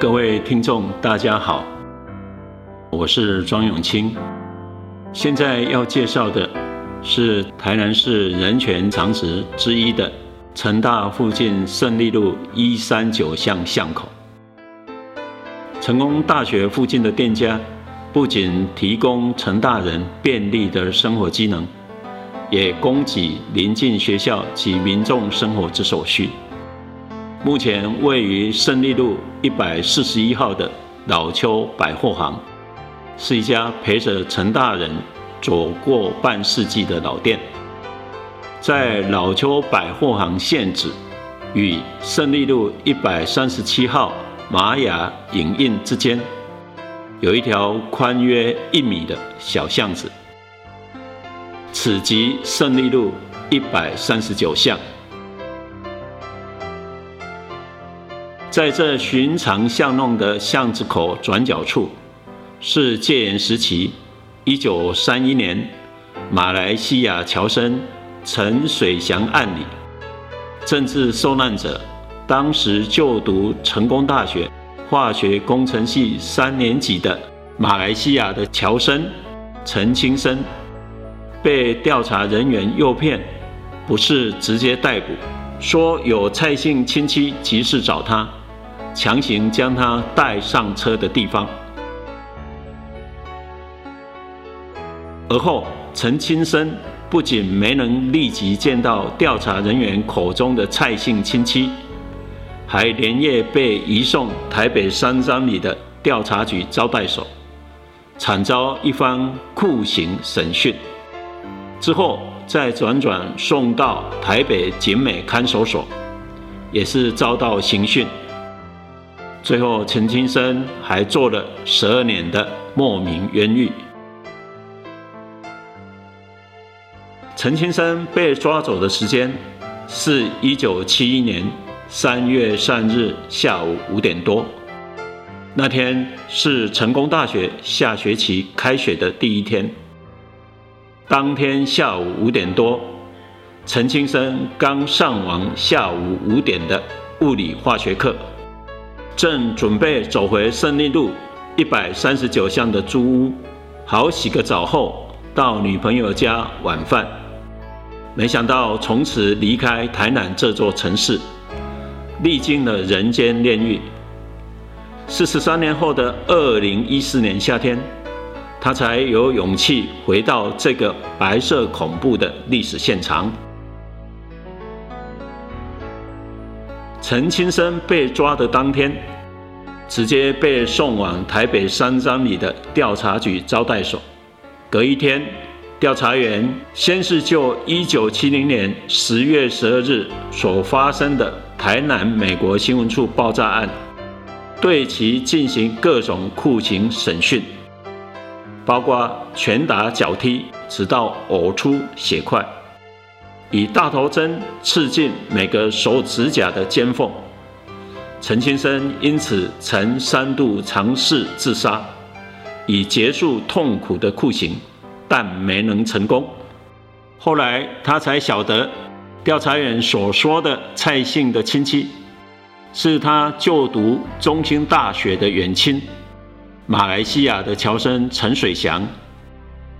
各位听众，大家好，我是庄永清。现在要介绍的是台南市人权长职之一的成大附近胜利路一三九巷巷口。成功大学附近的店家不仅提供成大人便利的生活机能，也供给邻近学校及民众生活之所需。目前位于胜利路一百四十一号的老邱百货行，是一家陪着陈大人走过半世纪的老店。在老邱百货行现址与胜利路一百三十七号玛雅影印之间，有一条宽约一米的小巷子，此即胜利路一百三十九巷。在这寻常巷弄的巷子口转角处，是戒严时期1931年马来西亚侨生陈水祥案里政治受难者，当时就读成功大学化学工程系三年级的马来西亚的侨生陈清生，被调查人员诱骗，不是直接逮捕，说有蔡姓亲戚急事找他。强行将他带上车的地方，而后陈清生不仅没能立即见到调查人员口中的蔡姓亲戚，还连夜被移送台北三张里的调查局招待所，惨遭一番酷刑审讯，之后再转转送到台北景美看守所，也是遭到刑讯。最后，陈清生还做了十二年的莫名冤狱。陈清生被抓走的时间是一九七一年三月三日下午五点多，那天是成功大学下学期开学的第一天。当天下午五点多，陈清生刚上完下午五点的物理化学课。正准备走回胜利路一百三十九巷的租屋，好洗个澡后到女朋友家晚饭。没想到从此离开台南这座城市，历经了人间炼狱。四十三年后的二零一四年夏天，他才有勇气回到这个白色恐怖的历史现场。陈清生被抓的当天，直接被送往台北三张里的调查局招待所。隔一天，调查员先是就1970年10月12日所发生的台南美国新闻处爆炸案，对其进行各种酷刑审讯，包括拳打脚踢，直到呕出血块。以大头针刺进每个手指甲的尖缝，陈先生因此曾三度尝试自杀，以结束痛苦的酷刑，但没能成功。后来他才晓得，调查员所说的蔡姓的亲戚，是他就读中兴大学的远亲，马来西亚的侨生陈水祥，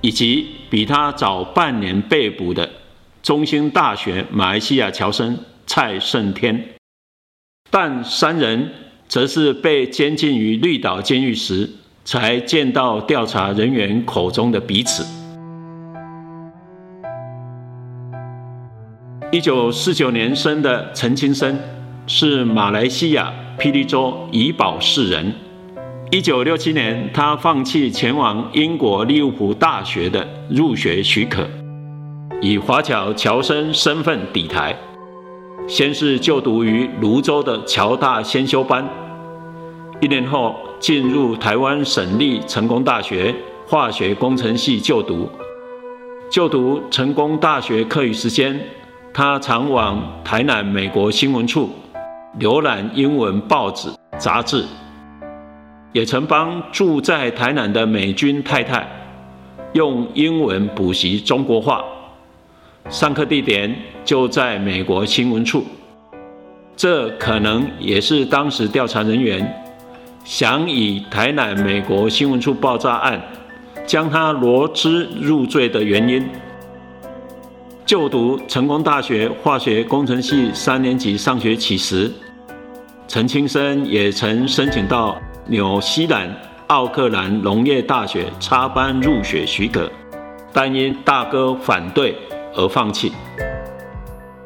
以及比他早半年被捕的。中兴大学马来西亚侨生蔡胜天，但三人则是被监禁于绿岛监狱时，才见到调查人员口中的彼此。一九四九年生的陈清生，是马来西亚霹雳州怡保市人。一九六七年，他放弃前往英国利物浦大学的入学许可。以华侨侨生身份抵台，先是就读于泸州的侨大先修班，一年后进入台湾省立成功大学化学工程系就读。就读成功大学课余时间，他常往台南美国新闻处浏览英文报纸杂志，也曾帮住在台南的美军太太用英文补习中国话。上课地点就在美国新闻处，这可能也是当时调查人员想以台南美国新闻处爆炸案将他罗织入罪的原因。就读成功大学化学工程系三年级上学期时，陈清生也曾申请到纽西兰奥克兰农业大学插班入学许可，但因大哥反对而放弃。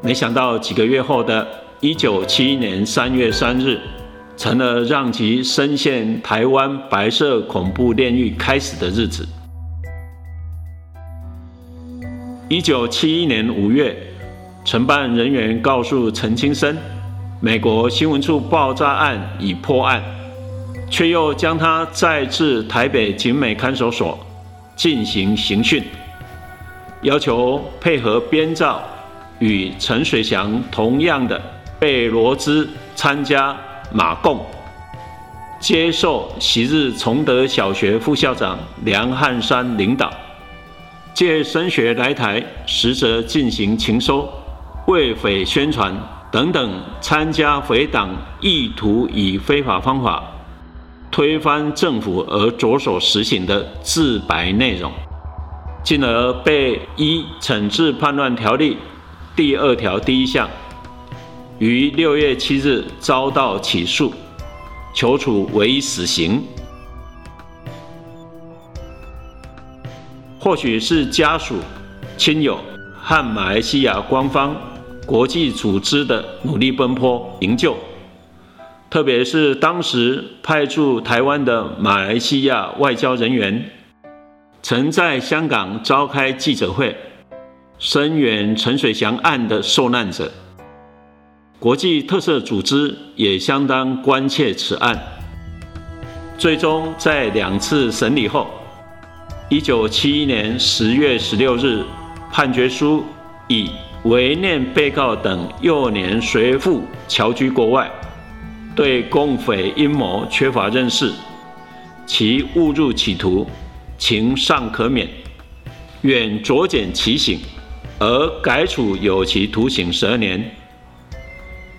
没想到几个月后的一九七一年三月三日，成了让其深陷台湾白色恐怖炼狱开始的日子。一九七一年五月，承办人员告诉陈清生，美国新闻处爆炸案已破案，却又将他再至台北警美看守所进行刑讯，要求配合编造与陈水祥同样的被罗织参加马共，接受昔日崇德小学副校长梁汉山领导。借升学来台，实则进行情收、为匪宣传等等，参加匪党，意图以非法方法推翻政府而着手实行的自白内容，进而被依《惩治叛乱条例》第二条第一项，于六月七日遭到起诉，求处为死刑。或许是家属、亲友和马来西亚官方、国际组织的努力奔波营救，特别是当时派驻台湾的马来西亚外交人员，曾在香港召开记者会，声援陈水祥案的受难者。国际特色组织也相当关切此案，最终在两次审理后。一九七一年十月十六日，判决书以违念被告等幼年随父侨居国外，对共匪阴谋缺乏认识，其误入歧途，情尚可免，愿酌减其刑，而改处有期徒刑十二年。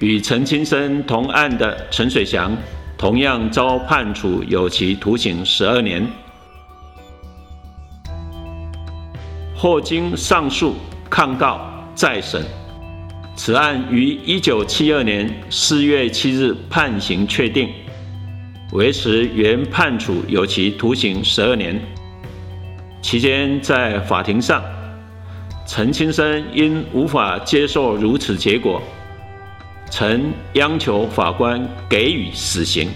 与陈清生同案的陈水祥，同样遭判处有期徒刑十二年。后经上诉、抗告、再审，此案于一九七二年四月七日判刑确定，维持原判处有期徒刑十二年。期间在法庭上，陈清生因无法接受如此结果，曾央求法官给予死刑，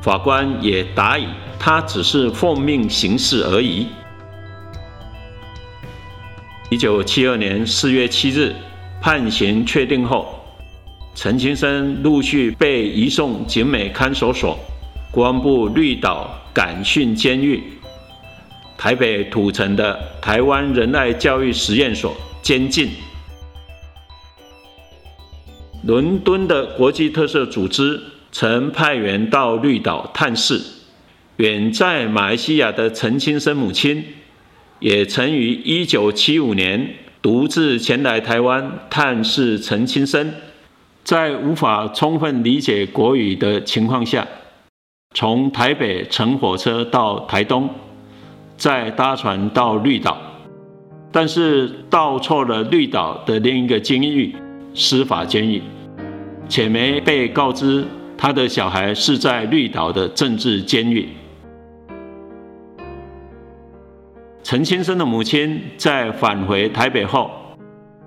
法官也答以他只是奉命行事而已。一九七二年四月七日，判刑确定后，陈清生陆续被移送警美看守所、公安部绿岛感训监狱、台北土城的台湾仁爱教育实验所监禁。伦敦的国际特色组织曾派员到绿岛探视，远在马来西亚的陈清生母亲。也曾于一九七五年独自前来台湾探视陈清生，在无法充分理解国语的情况下，从台北乘火车到台东，再搭船到绿岛，但是到错了绿岛的另一个监狱——司法监狱，且没被告知他的小孩是在绿岛的政治监狱。陈先生的母亲在返回台北后，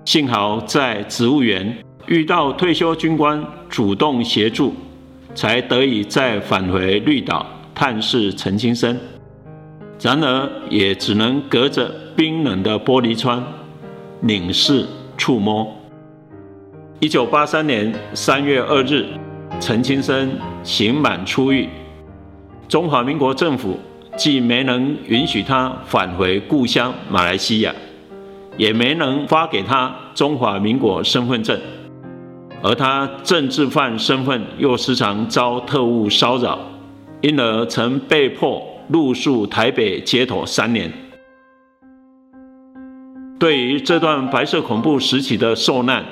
幸好在植物园遇到退休军官主动协助，才得以再返回绿岛探视陈先生。然而，也只能隔着冰冷的玻璃窗，凝视触摸。一九八三年三月二日，陈青生刑满出狱，中华民国政府。既没能允许他返回故乡马来西亚，也没能发给他中华民国身份证，而他政治犯身份又时常遭特务骚扰，因而曾被迫露宿台北街头三年。对于这段白色恐怖时期的受难，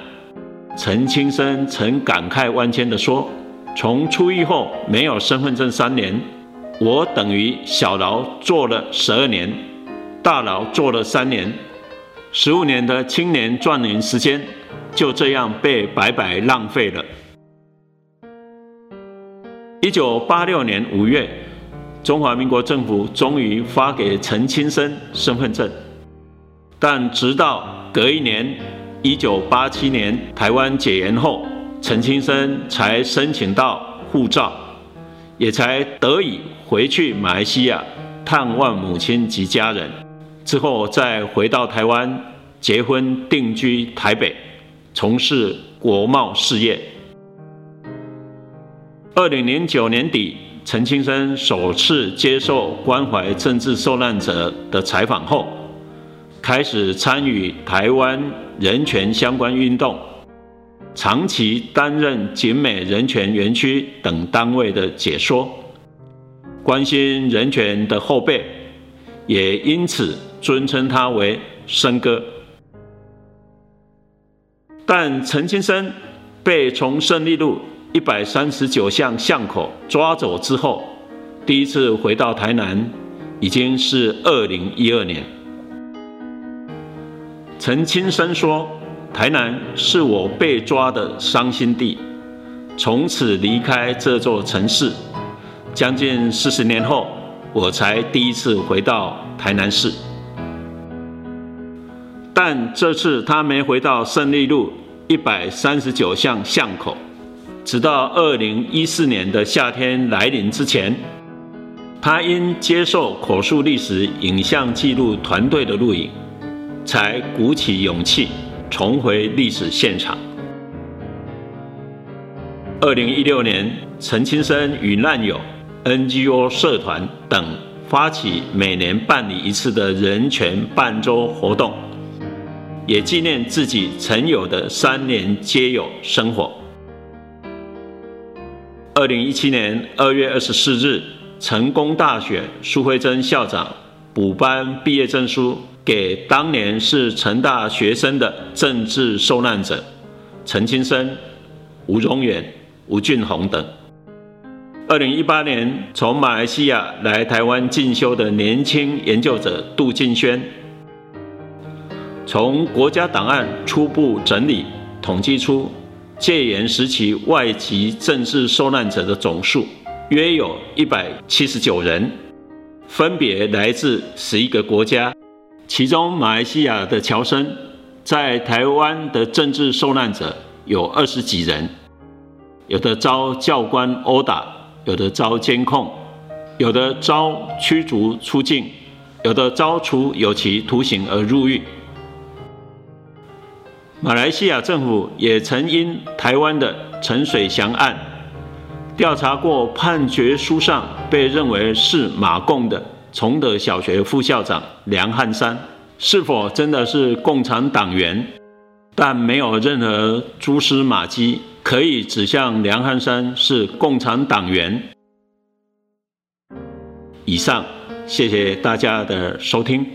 陈清生曾感慨万千地说：“从出狱后没有身份证三年，我等于小牢坐了十二年，大牢坐了三年，十五年的青年壮年时间就这样被白白浪费了。一九八六年五月，中华民国政府终于发给陈清生身份证，但直到隔一年，一九八七年台湾解严后，陈清生才申请到护照，也才得以回去马来西亚探望母亲及家人，之后再回到台湾结婚定居台北，从事国贸事业。二零零九年底，陈清生首次接受关怀政治受难者的采访后，开始参与台湾人权相关运动，长期担任景美人权园区等单位的解说，关心人权的后辈，也因此尊称他为生哥。但陈清生被从胜利路。一百三十九巷巷口抓走之后，第一次回到台南，已经是二零一二年。陈清生说：“台南是我被抓的伤心地，从此离开这座城市。将近四十年后，我才第一次回到台南市。但这次他没回到胜利路一百三十九巷巷口。”直到二零一四年的夏天来临之前，他因接受口述历史影像记录团队的录影，才鼓起勇气重回历史现场。二零一六年，陈清生与难友、NGO 社团等发起每年办理一次的人权半周活动，也纪念自己曾有的三年皆有生活。二零一七年二月二十四日，成功大学苏慧珍校长补颁毕业证书给当年是成大学生的政治受难者陈清生、吴荣远、吴俊宏等。二零一八年从马来西亚来台湾进修的年轻研究者杜敬轩，从国家档案初步整理统计出。戒严时期外籍政治受难者的总数约有一百七十九人，分别来自十一个国家，其中马来西亚的侨生在台湾的政治受难者有二十几人，有的遭教官殴打，有的遭监控，有的遭驱逐出境，有的遭处有期徒刑而入狱。马来西亚政府也曾因台湾的陈水祥案调查过判决书上被认为是马共的崇德小学副校长梁汉山是否真的是共产党员，但没有任何蛛丝马迹可以指向梁汉山是共产党员。以上，谢谢大家的收听。